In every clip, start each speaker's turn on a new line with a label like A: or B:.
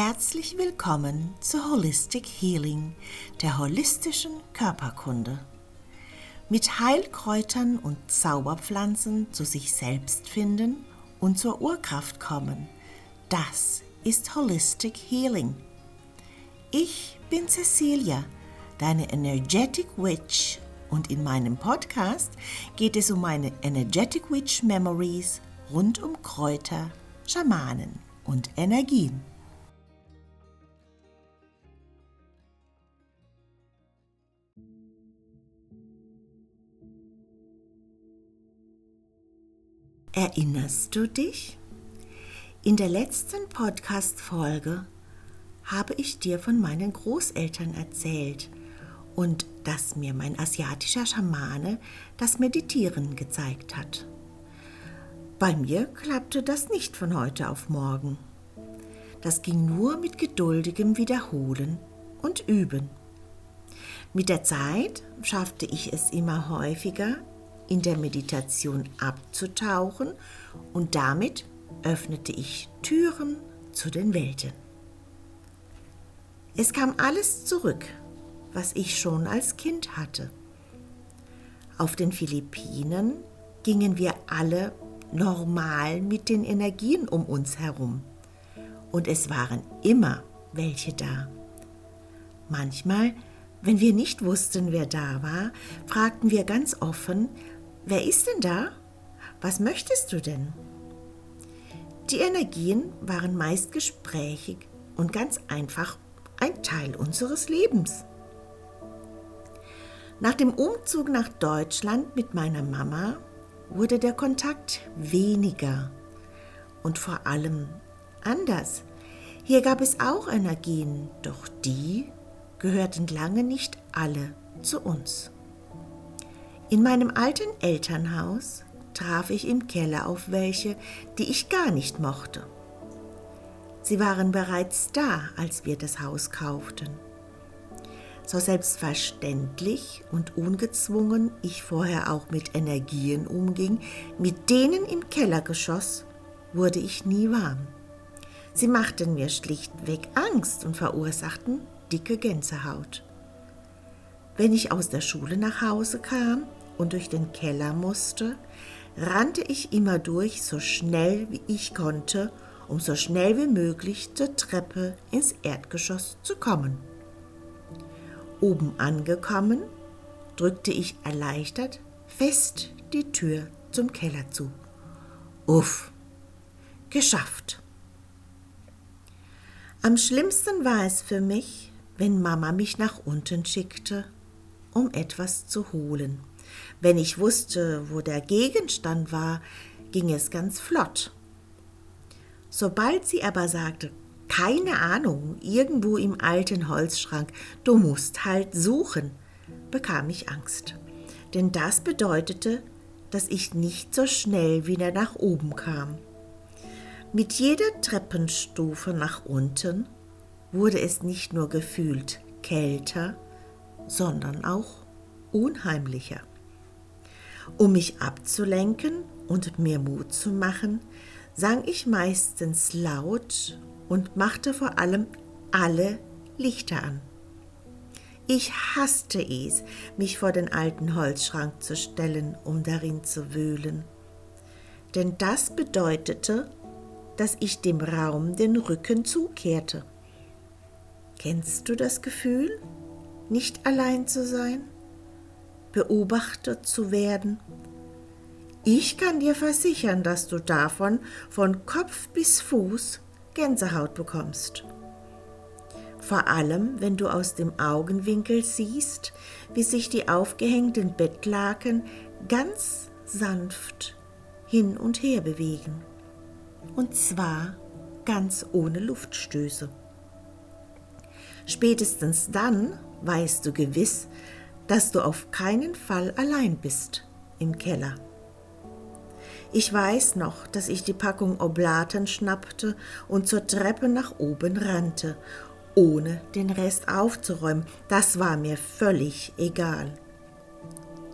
A: Herzlich willkommen zu Holistic Healing, der holistischen Körperkunde. Mit Heilkräutern und Zauberpflanzen zu sich selbst finden und zur Urkraft kommen. Das ist Holistic Healing. Ich bin Cecilia, deine Energetic Witch und in meinem Podcast geht es um meine Energetic Witch Memories rund um Kräuter, Schamanen und Energien. Erinnerst du dich? In der letzten Podcast-Folge habe ich dir von meinen Großeltern erzählt und dass mir mein asiatischer Schamane das Meditieren gezeigt hat. Bei mir klappte das nicht von heute auf morgen. Das ging nur mit geduldigem Wiederholen und Üben. Mit der Zeit schaffte ich es immer häufiger, in der Meditation abzutauchen und damit öffnete ich Türen zu den Welten. Es kam alles zurück, was ich schon als Kind hatte. Auf den Philippinen gingen wir alle normal mit den Energien um uns herum. Und es waren immer welche da. Manchmal, wenn wir nicht wussten, wer da war, fragten wir ganz offen, Wer ist denn da? Was möchtest du denn? Die Energien waren meist gesprächig und ganz einfach ein Teil unseres Lebens. Nach dem Umzug nach Deutschland mit meiner Mama wurde der Kontakt weniger und vor allem anders. Hier gab es auch Energien, doch die gehörten lange nicht alle zu uns. In meinem alten Elternhaus traf ich im Keller auf welche, die ich gar nicht mochte. Sie waren bereits da, als wir das Haus kauften. So selbstverständlich und ungezwungen ich vorher auch mit Energien umging, mit denen im Kellergeschoss wurde ich nie warm. Sie machten mir schlichtweg Angst und verursachten dicke Gänsehaut. Wenn ich aus der Schule nach Hause kam, und durch den Keller musste, rannte ich immer durch, so schnell wie ich konnte, um so schnell wie möglich zur Treppe ins Erdgeschoss zu kommen. Oben angekommen, drückte ich erleichtert fest die Tür zum Keller zu. Uff, geschafft. Am schlimmsten war es für mich, wenn Mama mich nach unten schickte, um etwas zu holen. Wenn ich wusste, wo der Gegenstand war, ging es ganz flott. Sobald sie aber sagte, keine Ahnung, irgendwo im alten Holzschrank, du musst halt suchen, bekam ich Angst. Denn das bedeutete, dass ich nicht so schnell wieder nach oben kam. Mit jeder Treppenstufe nach unten wurde es nicht nur gefühlt kälter, sondern auch unheimlicher. Um mich abzulenken und mir Mut zu machen, sang ich meistens laut und machte vor allem alle Lichter an. Ich hasste es, mich vor den alten Holzschrank zu stellen, um darin zu wühlen. Denn das bedeutete, dass ich dem Raum den Rücken zukehrte. Kennst du das Gefühl, nicht allein zu sein? Beobachtet zu werden? Ich kann dir versichern, dass du davon von Kopf bis Fuß Gänsehaut bekommst. Vor allem, wenn du aus dem Augenwinkel siehst, wie sich die aufgehängten Bettlaken ganz sanft hin und her bewegen. Und zwar ganz ohne Luftstöße. Spätestens dann weißt du gewiss, dass du auf keinen Fall allein bist im Keller. Ich weiß noch, dass ich die Packung Oblaten schnappte und zur Treppe nach oben rannte, ohne den Rest aufzuräumen. Das war mir völlig egal.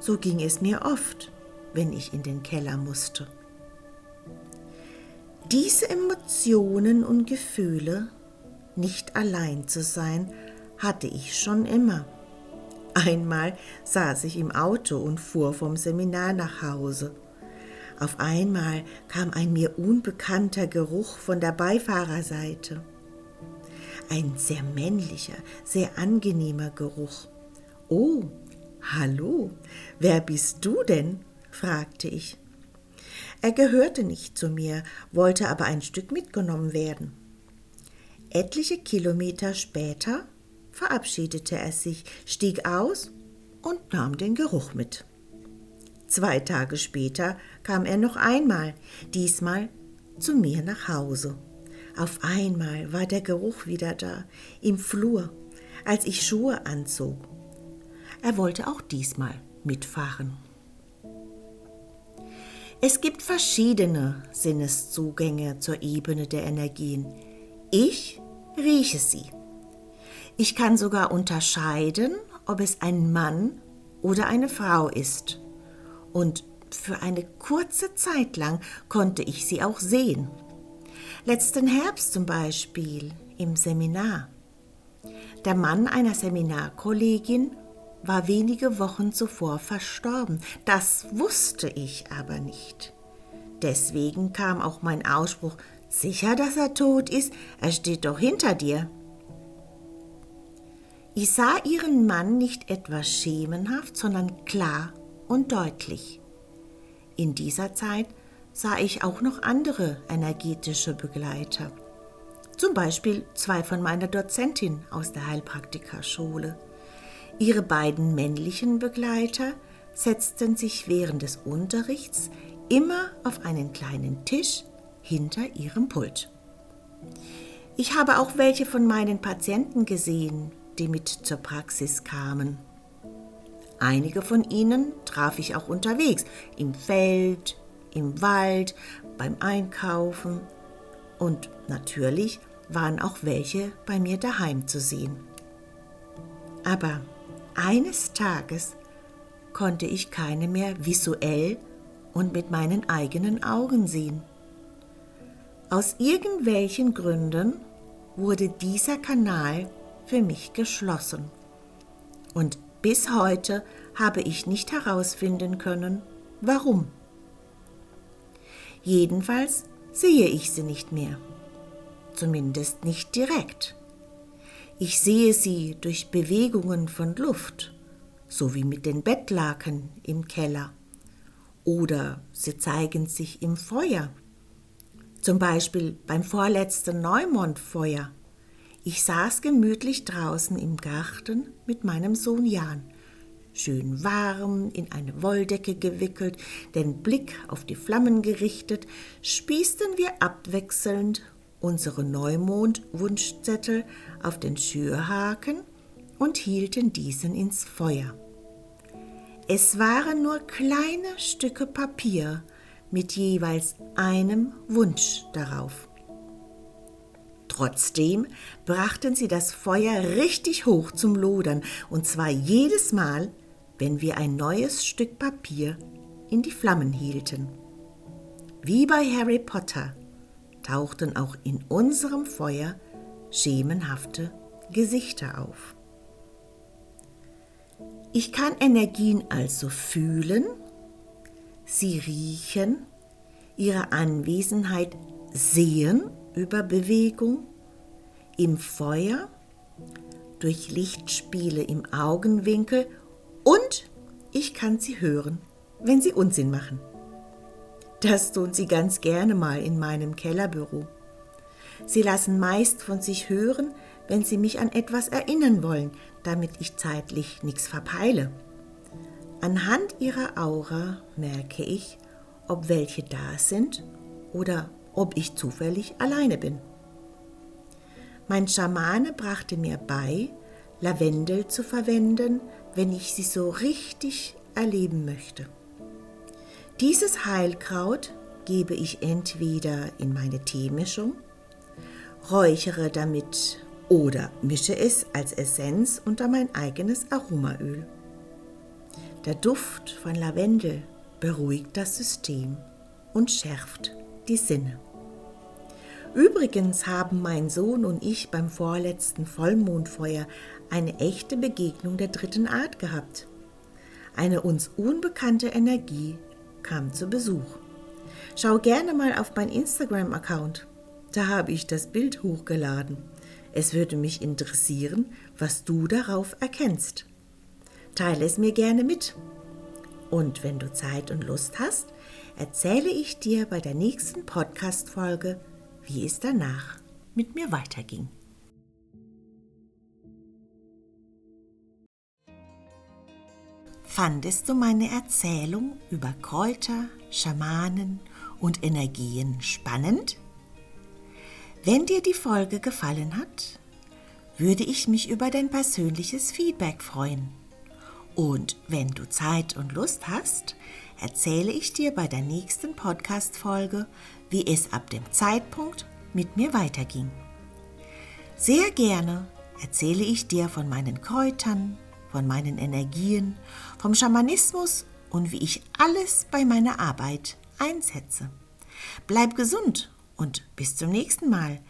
A: So ging es mir oft, wenn ich in den Keller musste. Diese Emotionen und Gefühle nicht allein zu sein, hatte ich schon immer. Einmal saß ich im Auto und fuhr vom Seminar nach Hause. Auf einmal kam ein mir unbekannter Geruch von der Beifahrerseite. Ein sehr männlicher, sehr angenehmer Geruch. Oh, hallo, wer bist du denn? fragte ich. Er gehörte nicht zu mir, wollte aber ein Stück mitgenommen werden. Etliche Kilometer später verabschiedete er sich, stieg aus und nahm den Geruch mit. Zwei Tage später kam er noch einmal, diesmal zu mir nach Hause. Auf einmal war der Geruch wieder da, im Flur, als ich Schuhe anzog. Er wollte auch diesmal mitfahren. Es gibt verschiedene Sinneszugänge zur Ebene der Energien. Ich rieche sie. Ich kann sogar unterscheiden, ob es ein Mann oder eine Frau ist. Und für eine kurze Zeit lang konnte ich sie auch sehen. Letzten Herbst zum Beispiel im Seminar. Der Mann einer Seminarkollegin war wenige Wochen zuvor verstorben. Das wusste ich aber nicht. Deswegen kam auch mein Ausspruch, sicher, dass er tot ist, er steht doch hinter dir. Ich sah ihren Mann nicht etwas schemenhaft, sondern klar und deutlich. In dieser Zeit sah ich auch noch andere energetische Begleiter. Zum Beispiel zwei von meiner Dozentin aus der Heilpraktikerschule. Ihre beiden männlichen Begleiter setzten sich während des Unterrichts immer auf einen kleinen Tisch hinter ihrem Pult. Ich habe auch welche von meinen Patienten gesehen, die mit zur Praxis kamen. Einige von ihnen traf ich auch unterwegs, im Feld, im Wald, beim Einkaufen und natürlich waren auch welche bei mir daheim zu sehen. Aber eines Tages konnte ich keine mehr visuell und mit meinen eigenen Augen sehen. Aus irgendwelchen Gründen wurde dieser Kanal für mich geschlossen. Und bis heute habe ich nicht herausfinden können, warum. Jedenfalls sehe ich sie nicht mehr, zumindest nicht direkt. Ich sehe sie durch Bewegungen von Luft, so wie mit den Bettlaken im Keller. Oder sie zeigen sich im Feuer, zum Beispiel beim vorletzten Neumondfeuer. Ich saß gemütlich draußen im Garten mit meinem Sohn Jan, schön warm, in eine Wolldecke gewickelt, den Blick auf die Flammen gerichtet, spießten wir abwechselnd unsere Neumond-Wunschzettel auf den Schürhaken und hielten diesen ins Feuer. Es waren nur kleine Stücke Papier mit jeweils einem Wunsch darauf. Trotzdem brachten sie das Feuer richtig hoch zum Lodern, und zwar jedes Mal, wenn wir ein neues Stück Papier in die Flammen hielten. Wie bei Harry Potter tauchten auch in unserem Feuer schemenhafte Gesichter auf. Ich kann Energien also fühlen, sie riechen, ihre Anwesenheit sehen über Bewegung, im Feuer, durch Lichtspiele im Augenwinkel und ich kann sie hören, wenn sie Unsinn machen. Das tun sie ganz gerne mal in meinem Kellerbüro. Sie lassen meist von sich hören, wenn sie mich an etwas erinnern wollen, damit ich zeitlich nichts verpeile. Anhand ihrer Aura merke ich, ob welche da sind oder ob ich zufällig alleine bin. Mein Schamane brachte mir bei, Lavendel zu verwenden, wenn ich sie so richtig erleben möchte. Dieses Heilkraut gebe ich entweder in meine Teemischung, räuchere damit oder mische es als Essenz unter mein eigenes Aromaöl. Der Duft von Lavendel beruhigt das System und schärft die Sinne. Übrigens haben mein Sohn und ich beim vorletzten Vollmondfeuer eine echte Begegnung der dritten Art gehabt. Eine uns unbekannte Energie kam zu Besuch. Schau gerne mal auf mein Instagram-Account. Da habe ich das Bild hochgeladen. Es würde mich interessieren, was du darauf erkennst. Teile es mir gerne mit. Und wenn du Zeit und Lust hast, erzähle ich dir bei der nächsten Podcast-Folge, wie es danach mit mir weiterging. Fandest du meine Erzählung über Kräuter, Schamanen und Energien spannend? Wenn dir die Folge gefallen hat, würde ich mich über dein persönliches Feedback freuen. Und wenn du Zeit und Lust hast, erzähle ich dir bei der nächsten Podcast-Folge, wie es ab dem Zeitpunkt mit mir weiterging. Sehr gerne erzähle ich dir von meinen Kräutern, von meinen Energien, vom Schamanismus und wie ich alles bei meiner Arbeit einsetze. Bleib gesund und bis zum nächsten Mal.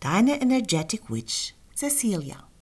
A: Deine Energetic Witch, Cecilia.